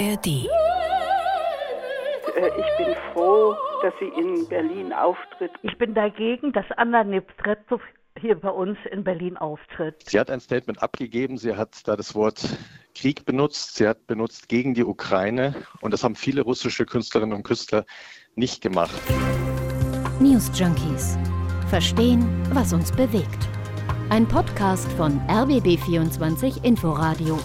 ARD. Äh, Ich bin froh, dass sie in Berlin auftritt. Ich bin dagegen, dass Anna Nepretov hier bei uns in Berlin auftritt. Sie hat ein Statement abgegeben. Sie hat da das Wort Krieg benutzt. Sie hat benutzt gegen die Ukraine. Und das haben viele russische Künstlerinnen und Künstler nicht gemacht. News Junkies. Verstehen, was uns bewegt. Ein Podcast von RBB24 Inforadio.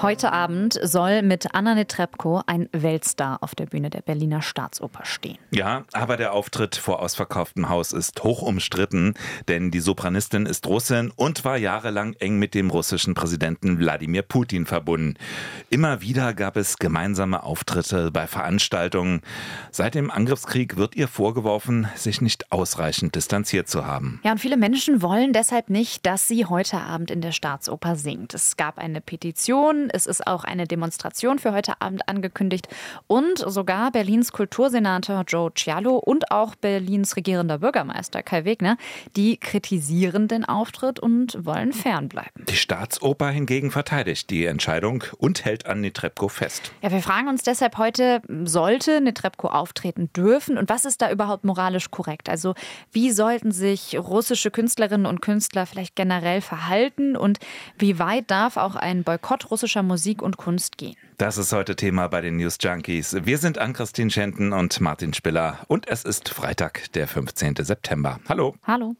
Heute Abend soll mit Anna Netrebko ein Weltstar auf der Bühne der Berliner Staatsoper stehen. Ja, aber der Auftritt vor ausverkauftem Haus ist hoch umstritten, denn die Sopranistin ist Russin und war jahrelang eng mit dem russischen Präsidenten Wladimir Putin verbunden. Immer wieder gab es gemeinsame Auftritte bei Veranstaltungen. Seit dem Angriffskrieg wird ihr vorgeworfen, sich nicht ausreichend distanziert zu haben. Ja, und viele Menschen wollen deshalb nicht, dass sie heute Abend in der Staatsoper singt. Es gab eine Petition, es ist auch eine Demonstration für heute Abend angekündigt und sogar Berlins Kultursenator Joe Cialo und auch Berlins regierender Bürgermeister Kai Wegner, die kritisieren den Auftritt und wollen fernbleiben. Die Staatsoper hingegen verteidigt die Entscheidung und hält an Netrebko fest. Ja, wir fragen uns deshalb heute, sollte Netrebko auftreten dürfen und was ist da überhaupt moralisch korrekt? Also wie sollten sich russische Künstlerinnen und Künstler vielleicht generell verhalten und wie weit darf auch ein Boykott russischer Musik und Kunst gehen? Das ist heute Thema bei den News Junkies. Wir sind Ann-Christine Schenten und Martin Spiller und es ist Freitag, der 15. September. Hallo. Hallo.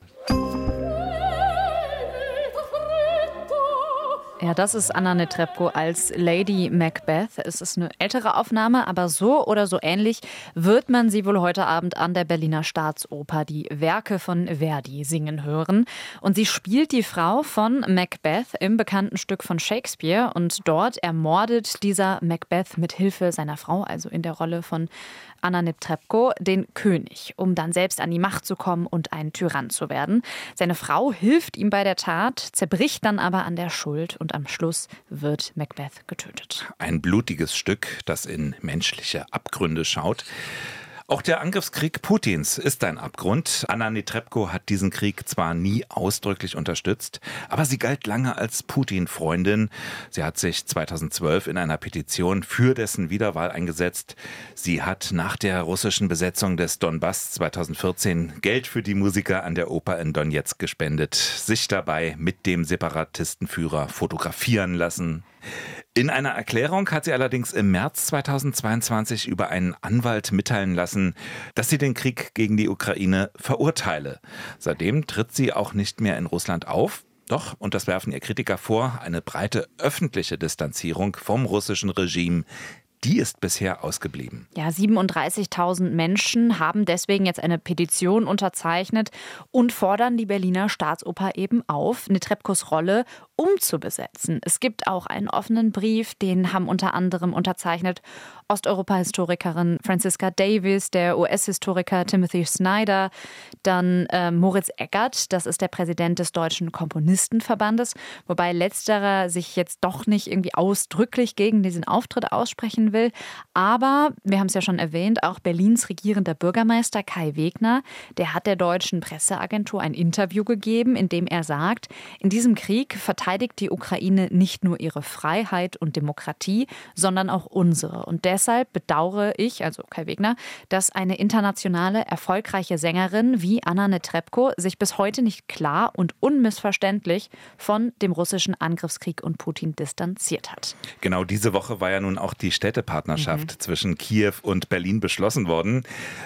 Ja, das ist Anna Netrebko als Lady Macbeth. Es ist eine ältere Aufnahme, aber so oder so ähnlich wird man sie wohl heute Abend an der Berliner Staatsoper die Werke von Verdi singen hören. Und sie spielt die Frau von Macbeth im bekannten Stück von Shakespeare. Und dort ermordet dieser Macbeth mit Hilfe seiner Frau, also in der Rolle von Anna Netrebko, den König, um dann selbst an die Macht zu kommen und ein Tyrann zu werden. Seine Frau hilft ihm bei der Tat, zerbricht dann aber an der Schuld und am Schluss wird Macbeth getötet. Ein blutiges Stück, das in menschliche Abgründe schaut. Auch der Angriffskrieg Putins ist ein Abgrund. Anna Netrebko hat diesen Krieg zwar nie ausdrücklich unterstützt, aber sie galt lange als Putin-Freundin. Sie hat sich 2012 in einer Petition für dessen Wiederwahl eingesetzt. Sie hat nach der russischen Besetzung des Donbass 2014 Geld für die Musiker an der Oper in Donetsk gespendet, sich dabei mit dem Separatistenführer fotografieren lassen. In einer Erklärung hat sie allerdings im März 2022 über einen Anwalt mitteilen lassen, dass sie den Krieg gegen die Ukraine verurteile. Seitdem tritt sie auch nicht mehr in Russland auf. Doch, und das werfen ihr Kritiker vor, eine breite öffentliche Distanzierung vom russischen Regime, die ist bisher ausgeblieben. Ja, 37.000 Menschen haben deswegen jetzt eine Petition unterzeichnet und fordern die Berliner Staatsoper eben auf, Netrebkos Rolle umzubesetzen. Es gibt auch einen offenen Brief, den haben unter anderem unterzeichnet Osteuropa-Historikerin Franziska Davis, der US-Historiker Timothy Snyder, dann äh, Moritz Eckert, das ist der Präsident des Deutschen Komponistenverbandes, wobei letzterer sich jetzt doch nicht irgendwie ausdrücklich gegen diesen Auftritt aussprechen will. Aber wir haben es ja schon erwähnt, auch Berlins regierender Bürgermeister Kai Wegner, der hat der deutschen Presseagentur ein Interview gegeben, in dem er sagt, in diesem Krieg verteidigt die Ukraine nicht nur ihre Freiheit und Demokratie, sondern auch unsere. Und deshalb bedauere ich, also Kai Wegner, dass eine internationale erfolgreiche Sängerin wie Anna Netrebko sich bis heute nicht klar und unmissverständlich von dem russischen Angriffskrieg und Putin distanziert hat. Genau diese Woche war ja nun auch die Städtepartnerschaft mhm. zwischen Kiew und Berlin beschlossen worden.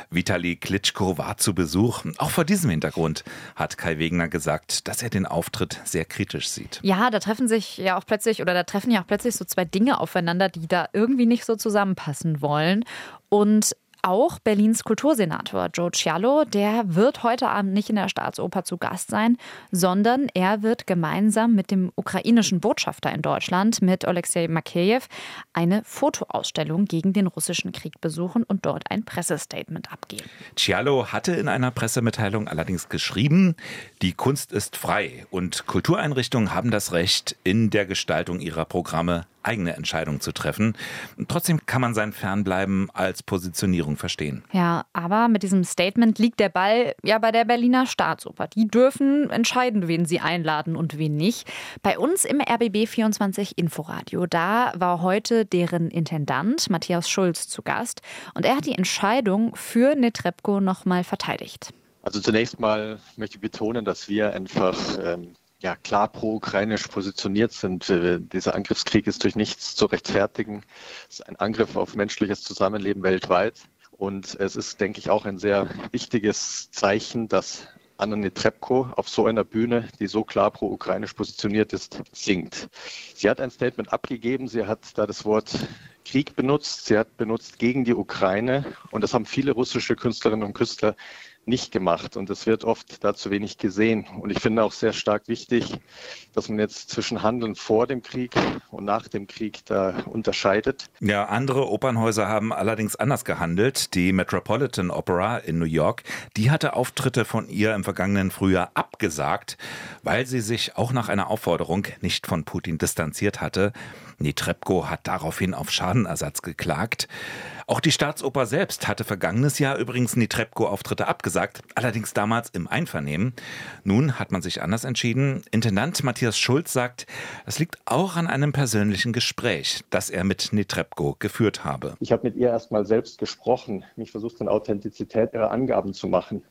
Vitali Klitschko war zu Besuch. Auch vor diesem Hintergrund hat Kai Wegner gesagt, dass er den Auftritt sehr kritisch sieht. Ja, da treffen sich ja auch plötzlich oder da treffen ja auch plötzlich so zwei Dinge aufeinander, die da irgendwie nicht so zusammenpassen wollen. Und auch Berlins Kultursenator Joe Cialo, der wird heute Abend nicht in der Staatsoper zu Gast sein, sondern er wird gemeinsam mit dem ukrainischen Botschafter in Deutschland, mit Alexei Makeyev, eine Fotoausstellung gegen den russischen Krieg besuchen und dort ein Pressestatement abgeben. Cialo hatte in einer Pressemitteilung allerdings geschrieben, die Kunst ist frei und Kultureinrichtungen haben das Recht, in der Gestaltung ihrer Programme eigene Entscheidungen zu treffen. Trotzdem kann man sein Fernbleiben als Positionierung verstehen. Ja, aber mit diesem Statement liegt der Ball ja bei der Berliner Staatsoper. Die dürfen entscheiden, wen sie einladen und wen nicht. Bei uns im RBB 24 Inforadio, da war heute deren Intendant Matthias Schulz zu Gast und er hat die Entscheidung für Netrebko nochmal verteidigt. Also zunächst mal möchte ich betonen, dass wir einfach ähm, ja, klar pro-ukrainisch positioniert sind. Äh, dieser Angriffskrieg ist durch nichts zu rechtfertigen. Es ist ein Angriff auf menschliches Zusammenleben weltweit. Und es ist, denke ich, auch ein sehr wichtiges Zeichen, dass Anna Netrebko auf so einer Bühne, die so klar pro-ukrainisch positioniert ist, singt. Sie hat ein Statement abgegeben. Sie hat da das Wort Krieg benutzt. Sie hat benutzt gegen die Ukraine. Und das haben viele russische Künstlerinnen und Künstler nicht gemacht und es wird oft da zu wenig gesehen. Und ich finde auch sehr stark wichtig, dass man jetzt zwischen Handeln vor dem Krieg und nach dem Krieg da unterscheidet. Ja, andere Opernhäuser haben allerdings anders gehandelt. Die Metropolitan Opera in New York, die hatte Auftritte von ihr im vergangenen Frühjahr abgesagt, weil sie sich auch nach einer Aufforderung nicht von Putin distanziert hatte. Netrebko hat daraufhin auf Schadenersatz geklagt. Auch die Staatsoper selbst hatte vergangenes Jahr übrigens Netrebko-Auftritte abgesagt, allerdings damals im Einvernehmen. Nun hat man sich anders entschieden. Intendant Matthias Schulz sagt, es liegt auch an einem persönlichen Gespräch, das er mit Netrebko geführt habe. Ich habe mit ihr erst mal selbst gesprochen, mich versucht, an Authentizität ihrer Angaben zu machen.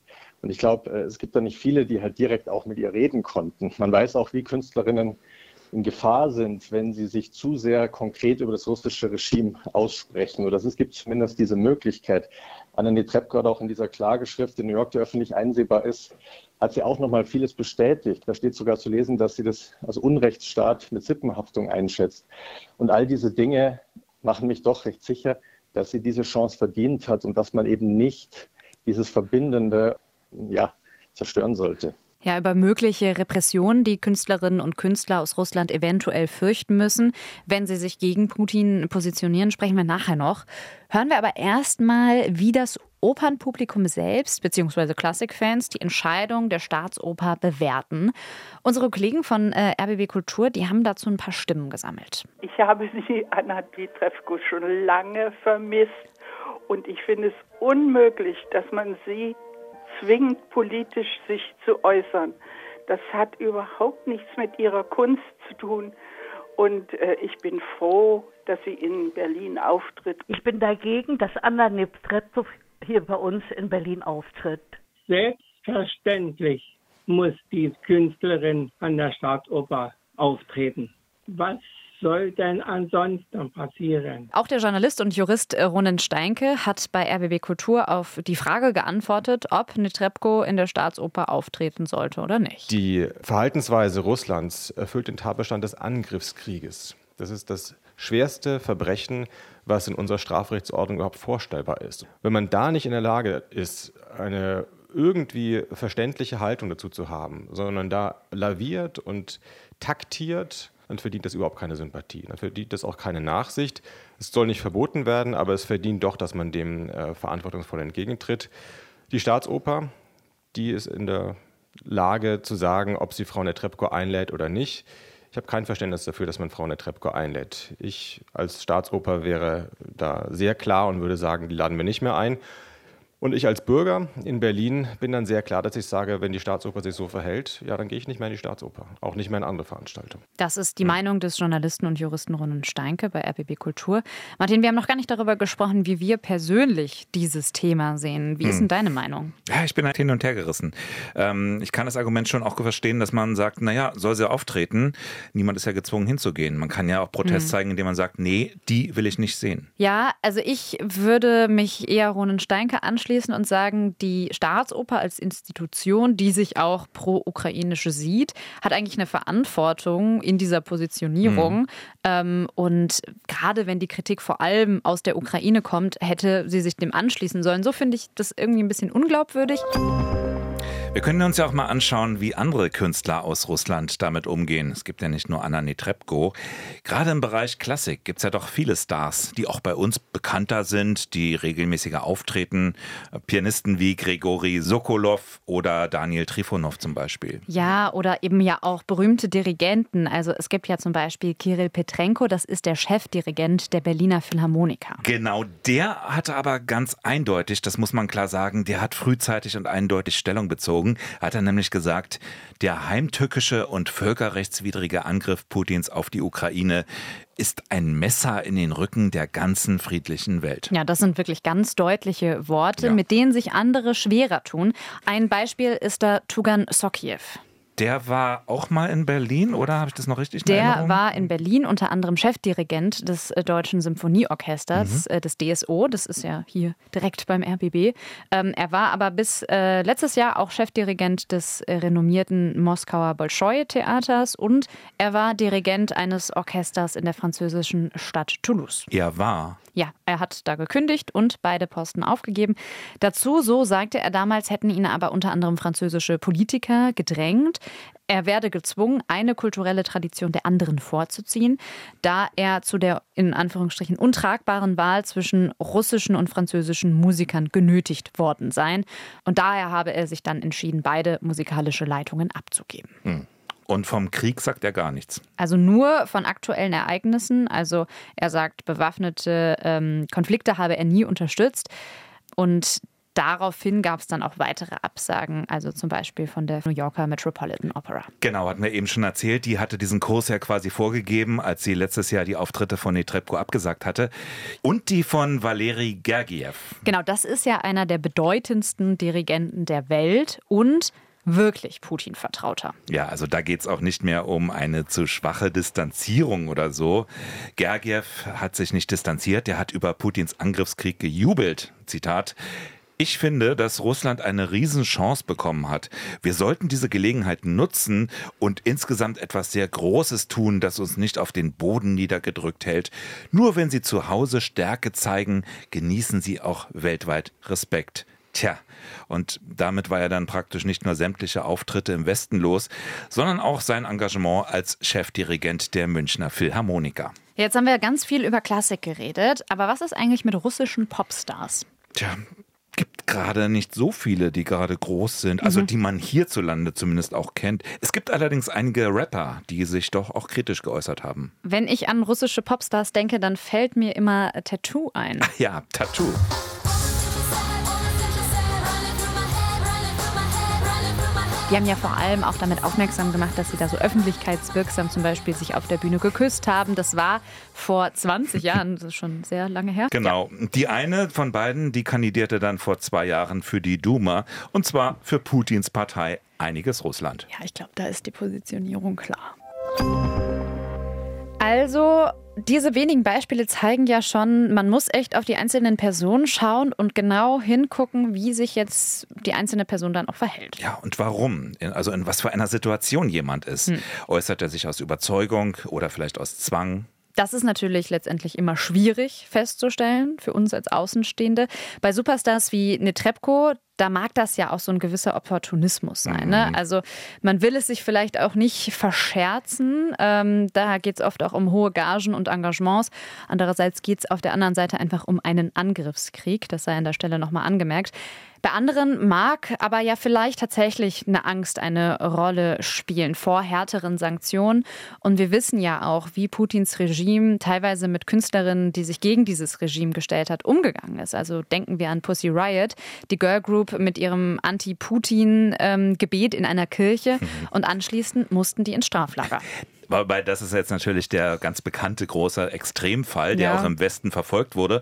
Und ich glaube, äh, es gibt da nicht viele, die halt direkt auch mit ihr reden konnten. Man weiß auch, wie Künstlerinnen in Gefahr sind, wenn sie sich zu sehr konkret über das russische Regime aussprechen. Oder es gibt zumindest diese Möglichkeit. Anna Netrebko hat auch in dieser Klageschrift in New York, die öffentlich einsehbar ist, hat sie auch noch mal vieles bestätigt. Da steht sogar zu lesen, dass sie das als Unrechtsstaat mit Sippenhaftung einschätzt. Und all diese Dinge machen mich doch recht sicher, dass sie diese Chance verdient hat und dass man eben nicht dieses Verbindende ja, zerstören sollte ja, über mögliche Repressionen, die Künstlerinnen und Künstler aus Russland eventuell fürchten müssen, wenn sie sich gegen Putin positionieren, sprechen wir nachher noch. Hören wir aber erstmal, wie das Opernpublikum selbst bzw. Klassikfans die Entscheidung der Staatsoper bewerten. Unsere Kollegen von äh, RBB Kultur, die haben dazu ein paar Stimmen gesammelt. Ich habe sie, Anna Dietrefko, schon lange vermisst und ich finde es unmöglich, dass man sie zwingt, politisch sich zu äußern. Das hat überhaupt nichts mit ihrer Kunst zu tun. Und äh, ich bin froh, dass sie in Berlin auftritt. Ich bin dagegen, dass Anna Nepstretzow hier bei uns in Berlin auftritt. Selbstverständlich muss die Künstlerin an der Staatsoper auftreten. Was soll denn ansonsten passieren? Auch der Journalist und Jurist äh, Ronen Steinke hat bei RBB Kultur auf die Frage geantwortet, ob Netrebko in der Staatsoper auftreten sollte oder nicht. Die Verhaltensweise Russlands erfüllt den Tatbestand des Angriffskrieges. Das ist das schwerste Verbrechen, was in unserer Strafrechtsordnung überhaupt vorstellbar ist. Wenn man da nicht in der Lage ist, eine irgendwie verständliche Haltung dazu zu haben, sondern da laviert und taktiert, dann verdient das überhaupt keine Sympathie. Dann verdient das auch keine Nachsicht. Es soll nicht verboten werden, aber es verdient doch, dass man dem äh, verantwortungsvoll entgegentritt. Die Staatsoper, die ist in der Lage zu sagen, ob sie Frau Netrebko einlädt oder nicht. Ich habe kein Verständnis dafür, dass man Frau Netrebko einlädt. Ich als Staatsoper wäre da sehr klar und würde sagen, die laden wir nicht mehr ein. Und ich als Bürger in Berlin bin dann sehr klar, dass ich sage, wenn die Staatsoper sich so verhält, ja, dann gehe ich nicht mehr in die Staatsoper, auch nicht mehr in andere Veranstaltungen. Das ist die Meinung des Journalisten und Juristen Ronen Steinke bei RBB Kultur. Martin, wir haben noch gar nicht darüber gesprochen, wie wir persönlich dieses Thema sehen. Wie ist denn hm. deine Meinung? Ja, ich bin halt hin und her gerissen. Ähm, ich kann das Argument schon auch verstehen, dass man sagt, naja, soll sie auftreten? Niemand ist ja gezwungen hinzugehen. Man kann ja auch Protest hm. zeigen, indem man sagt, nee, die will ich nicht sehen. Ja, also ich würde mich eher Ronen Steinke anschließen anschließen und sagen, die Staatsoper als Institution, die sich auch pro-ukrainische sieht, hat eigentlich eine Verantwortung in dieser Positionierung. Mhm. Ähm, und gerade wenn die Kritik vor allem aus der Ukraine kommt, hätte sie sich dem anschließen sollen. So finde ich das irgendwie ein bisschen unglaubwürdig. Wir können uns ja auch mal anschauen, wie andere Künstler aus Russland damit umgehen. Es gibt ja nicht nur Anna Netrebko. Gerade im Bereich Klassik gibt es ja doch viele Stars, die auch bei uns bekannter sind, die regelmäßiger auftreten. Pianisten wie Grigori Sokolov oder Daniel Trifonov zum Beispiel. Ja, oder eben ja auch berühmte Dirigenten. Also es gibt ja zum Beispiel Kirill Petrenko, das ist der Chefdirigent der Berliner Philharmoniker. Genau, der hatte aber ganz eindeutig, das muss man klar sagen, der hat frühzeitig und eindeutig Stellung bezogen geflogen, hat er nämlich gesagt, der heimtückische und völkerrechtswidrige Angriff Putins auf die Ukraine ist ein Messer in den Rücken der ganzen friedlichen Welt. Ja, das sind wirklich ganz deutliche Worte, ja. mit denen sich andere schwerer tun. Ein Beispiel ist da Tugan Sokiev. Der war auch mal in Berlin oder habe ich das noch richtig Der Erinnerung? war in Berlin unter anderem Chefdirigent des äh, Deutschen Symphonieorchesters, mhm. äh, des DSO. Das ist ja hier direkt beim RBB. Ähm, er war aber bis äh, letztes Jahr auch Chefdirigent des äh, renommierten Moskauer Bolschoi-Theaters und er war Dirigent eines Orchesters in der französischen Stadt Toulouse. Er war. Ja, er hat da gekündigt und beide Posten aufgegeben. Dazu, so sagte er damals, hätten ihn aber unter anderem französische Politiker gedrängt. Er werde gezwungen, eine kulturelle Tradition der anderen vorzuziehen, da er zu der in Anführungsstrichen untragbaren Wahl zwischen russischen und französischen Musikern genötigt worden sei. Und daher habe er sich dann entschieden, beide musikalische Leitungen abzugeben. Hm. Und vom Krieg sagt er gar nichts. Also nur von aktuellen Ereignissen. Also er sagt, bewaffnete ähm, Konflikte habe er nie unterstützt. Und daraufhin gab es dann auch weitere Absagen, also zum Beispiel von der New Yorker Metropolitan Opera. Genau, hatten wir eben schon erzählt. Die hatte diesen Kurs ja quasi vorgegeben, als sie letztes Jahr die Auftritte von Netrebko abgesagt hatte. Und die von Valeri Gergiev. Genau, das ist ja einer der bedeutendsten Dirigenten der Welt und wirklich Putin-Vertrauter. Ja, also da geht es auch nicht mehr um eine zu schwache Distanzierung oder so. Gergiev hat sich nicht distanziert, der hat über Putins Angriffskrieg gejubelt. Zitat. Ich finde, dass Russland eine Riesenchance bekommen hat. Wir sollten diese Gelegenheit nutzen und insgesamt etwas sehr Großes tun, das uns nicht auf den Boden niedergedrückt hält. Nur wenn sie zu Hause Stärke zeigen, genießen sie auch weltweit Respekt. Tja, und damit war er dann praktisch nicht nur sämtliche Auftritte im Westen los, sondern auch sein Engagement als Chefdirigent der Münchner Philharmoniker. Jetzt haben wir ganz viel über Klassik geredet, aber was ist eigentlich mit russischen Popstars? Tja, gibt gerade nicht so viele, die gerade groß sind, also mhm. die man hierzulande zumindest auch kennt. Es gibt allerdings einige Rapper, die sich doch auch kritisch geäußert haben. Wenn ich an russische Popstars denke, dann fällt mir immer Tattoo ein. Ach ja, Tattoo. Die haben ja vor allem auch damit aufmerksam gemacht, dass sie da so öffentlichkeitswirksam zum Beispiel sich auf der Bühne geküsst haben. Das war vor 20 Jahren, das ist schon sehr lange her. Genau. Ja. Die eine von beiden, die kandidierte dann vor zwei Jahren für die Duma und zwar für Putins Partei Einiges Russland. Ja, ich glaube, da ist die Positionierung klar. Also, diese wenigen Beispiele zeigen ja schon, man muss echt auf die einzelnen Personen schauen und genau hingucken, wie sich jetzt die einzelne Person dann auch verhält. Ja, und warum? Also in was für einer Situation jemand ist. Hm. Äußert er sich aus Überzeugung oder vielleicht aus Zwang? Das ist natürlich letztendlich immer schwierig festzustellen für uns als Außenstehende. Bei Superstars wie Netrebko, da mag das ja auch so ein gewisser Opportunismus sein. Ne? Mhm. Also man will es sich vielleicht auch nicht verscherzen. Ähm, da geht es oft auch um hohe Gagen und Engagements. Andererseits geht es auf der anderen Seite einfach um einen Angriffskrieg. Das sei an der Stelle nochmal angemerkt. Bei anderen mag aber ja vielleicht tatsächlich eine Angst eine Rolle spielen vor härteren Sanktionen. Und wir wissen ja auch, wie Putins Regime teilweise mit Künstlerinnen, die sich gegen dieses Regime gestellt hat, umgegangen ist. Also denken wir an Pussy Riot, die Girl Group mit ihrem Anti-Putin-Gebet in einer Kirche. Mhm. Und anschließend mussten die ins Straflager. Wobei das ist jetzt natürlich der ganz bekannte große Extremfall, der ja. auch im Westen verfolgt wurde.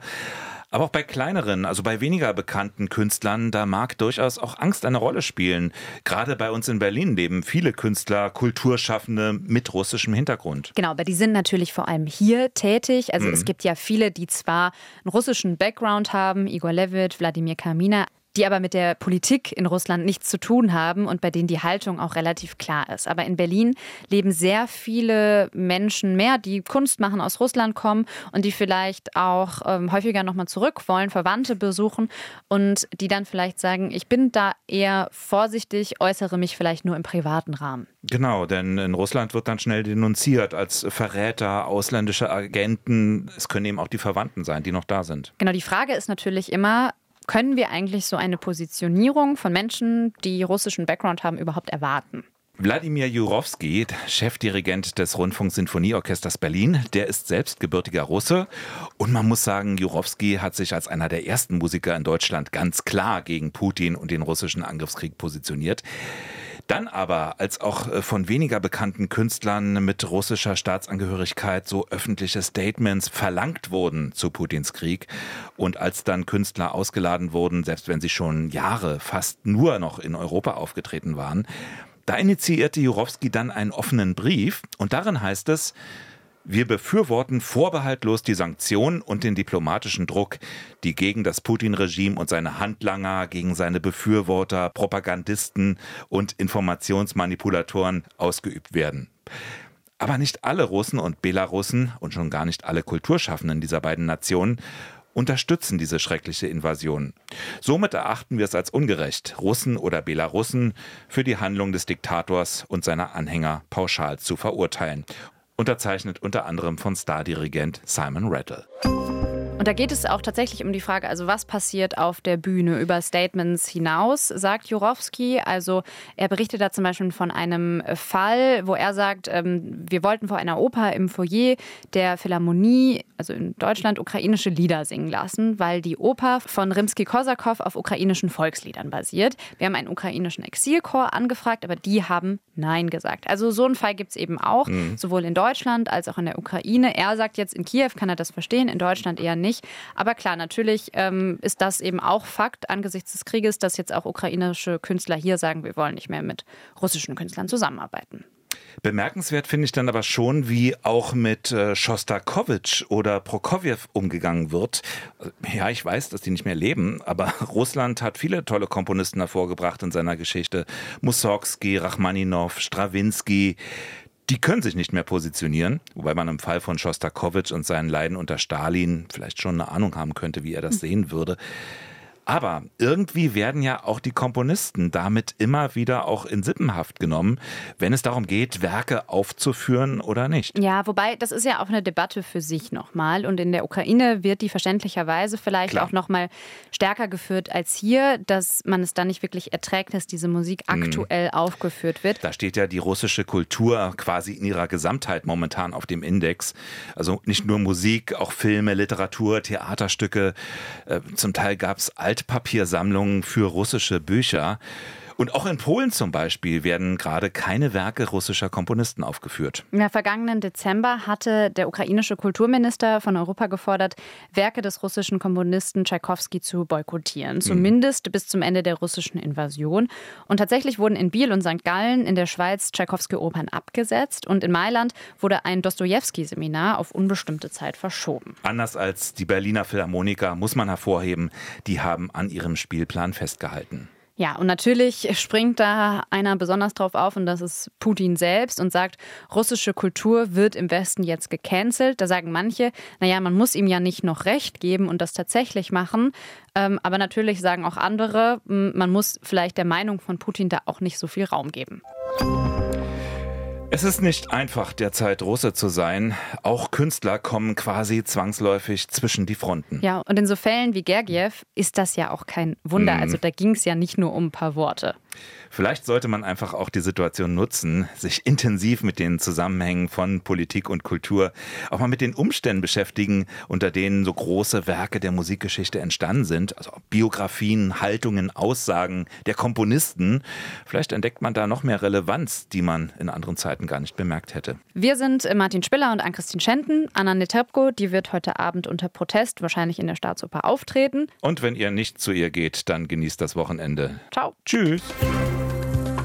Aber auch bei kleineren, also bei weniger bekannten Künstlern, da mag durchaus auch Angst eine Rolle spielen. Gerade bei uns in Berlin leben viele Künstler, Kulturschaffende mit russischem Hintergrund. Genau, aber die sind natürlich vor allem hier tätig. Also mhm. es gibt ja viele, die zwar einen russischen Background haben, Igor Levit, Wladimir Kamina, die aber mit der Politik in Russland nichts zu tun haben und bei denen die Haltung auch relativ klar ist. Aber in Berlin leben sehr viele Menschen mehr, die Kunst machen, aus Russland kommen und die vielleicht auch ähm, häufiger nochmal zurück wollen, Verwandte besuchen und die dann vielleicht sagen, ich bin da eher vorsichtig, äußere mich vielleicht nur im privaten Rahmen. Genau, denn in Russland wird dann schnell denunziert als Verräter, ausländische Agenten. Es können eben auch die Verwandten sein, die noch da sind. Genau, die Frage ist natürlich immer, können wir eigentlich so eine Positionierung von Menschen, die russischen Background haben, überhaupt erwarten? Wladimir Jurowski, Chefdirigent des Rundfunksinfonieorchesters Berlin, der ist selbst gebürtiger Russe. Und man muss sagen, Jurowski hat sich als einer der ersten Musiker in Deutschland ganz klar gegen Putin und den russischen Angriffskrieg positioniert. Dann aber, als auch äh, von weniger bekannten Künstlern mit russischer Staatsangehörigkeit so öffentliche Statements verlangt wurden zu Putins Krieg und als dann Künstler ausgeladen wurden, selbst wenn sie schon Jahre fast nur noch in Europa aufgetreten waren, da initiierte Jurowski dann einen offenen Brief und darin heißt es, wir befürworten vorbehaltlos die Sanktionen und den diplomatischen Druck, die gegen das Putin-Regime und seine Handlanger, gegen seine Befürworter, Propagandisten und Informationsmanipulatoren ausgeübt werden. Aber nicht alle Russen und Belarussen und schon gar nicht alle Kulturschaffenden dieser beiden Nationen unterstützen diese schreckliche Invasion. Somit erachten wir es als ungerecht, Russen oder Belarussen für die Handlung des Diktators und seiner Anhänger pauschal zu verurteilen unterzeichnet unter anderem von Stardirigent Simon Rattle. Und da geht es auch tatsächlich um die Frage, also was passiert auf der Bühne über Statements hinaus, sagt Jurowski. Also er berichtet da zum Beispiel von einem Fall, wo er sagt, ähm, wir wollten vor einer Oper im Foyer der Philharmonie, also in Deutschland, ukrainische Lieder singen lassen, weil die Oper von Rimsky-Korsakow auf ukrainischen Volksliedern basiert. Wir haben einen ukrainischen Exilchor angefragt, aber die haben Nein gesagt. Also so einen Fall gibt es eben auch, mhm. sowohl in Deutschland als auch in der Ukraine. Er sagt jetzt, in Kiew kann er das verstehen, in Deutschland eher nicht nicht. Aber klar, natürlich ähm, ist das eben auch Fakt angesichts des Krieges, dass jetzt auch ukrainische Künstler hier sagen, wir wollen nicht mehr mit russischen Künstlern zusammenarbeiten. Bemerkenswert finde ich dann aber schon, wie auch mit äh, Schostakowitsch oder Prokofjew umgegangen wird. Ja, ich weiß, dass die nicht mehr leben, aber Russland hat viele tolle Komponisten hervorgebracht in seiner Geschichte. Mussorgsky, Rachmaninow, Strawinski die können sich nicht mehr positionieren, wobei man im Fall von Schostakowitsch und seinen Leiden unter Stalin vielleicht schon eine Ahnung haben könnte, wie er das hm. sehen würde. Aber irgendwie werden ja auch die Komponisten damit immer wieder auch in Sippenhaft genommen, wenn es darum geht, Werke aufzuführen oder nicht. Ja, wobei das ist ja auch eine Debatte für sich nochmal. Und in der Ukraine wird die verständlicherweise vielleicht Klar. auch nochmal stärker geführt als hier, dass man es dann nicht wirklich erträgt, dass diese Musik mhm. aktuell mhm. aufgeführt wird. Da steht ja die russische Kultur quasi in ihrer Gesamtheit momentan auf dem Index. Also nicht nur Musik, auch Filme, Literatur, Theaterstücke. Äh, zum Teil gab es alte Altpapiersammlungen für russische Bücher. Und auch in Polen zum Beispiel werden gerade keine Werke russischer Komponisten aufgeführt. Im vergangenen Dezember hatte der ukrainische Kulturminister von Europa gefordert, Werke des russischen Komponisten Tschaikowski zu boykottieren, mhm. zumindest mhm. bis zum Ende der russischen Invasion. Und tatsächlich wurden in Biel und St. Gallen in der Schweiz Tschaikowski-Opern abgesetzt und in Mailand wurde ein Dostojewski-Seminar auf unbestimmte Zeit verschoben. Anders als die Berliner Philharmoniker muss man hervorheben, die haben an ihrem Spielplan festgehalten. Ja, und natürlich springt da einer besonders drauf auf und das ist Putin selbst und sagt, russische Kultur wird im Westen jetzt gecancelt. Da sagen manche, naja, man muss ihm ja nicht noch Recht geben und das tatsächlich machen. Ähm, aber natürlich sagen auch andere, man muss vielleicht der Meinung von Putin da auch nicht so viel Raum geben. Es ist nicht einfach, derzeit Russe zu sein. Auch Künstler kommen quasi zwangsläufig zwischen die Fronten. Ja, und in so Fällen wie Gergiev ist das ja auch kein Wunder. Mhm. Also da ging es ja nicht nur um ein paar Worte. Vielleicht sollte man einfach auch die Situation nutzen, sich intensiv mit den Zusammenhängen von Politik und Kultur, auch mal mit den Umständen beschäftigen, unter denen so große Werke der Musikgeschichte entstanden sind. Also Biografien, Haltungen, Aussagen der Komponisten. Vielleicht entdeckt man da noch mehr Relevanz, die man in anderen Zeiten gar nicht bemerkt hätte. Wir sind Martin Spiller und Ann-Christine Schenten. Anna Netrebko, die wird heute Abend unter Protest wahrscheinlich in der Staatsoper auftreten. Und wenn ihr nicht zu ihr geht, dann genießt das Wochenende. Ciao. Tschüss.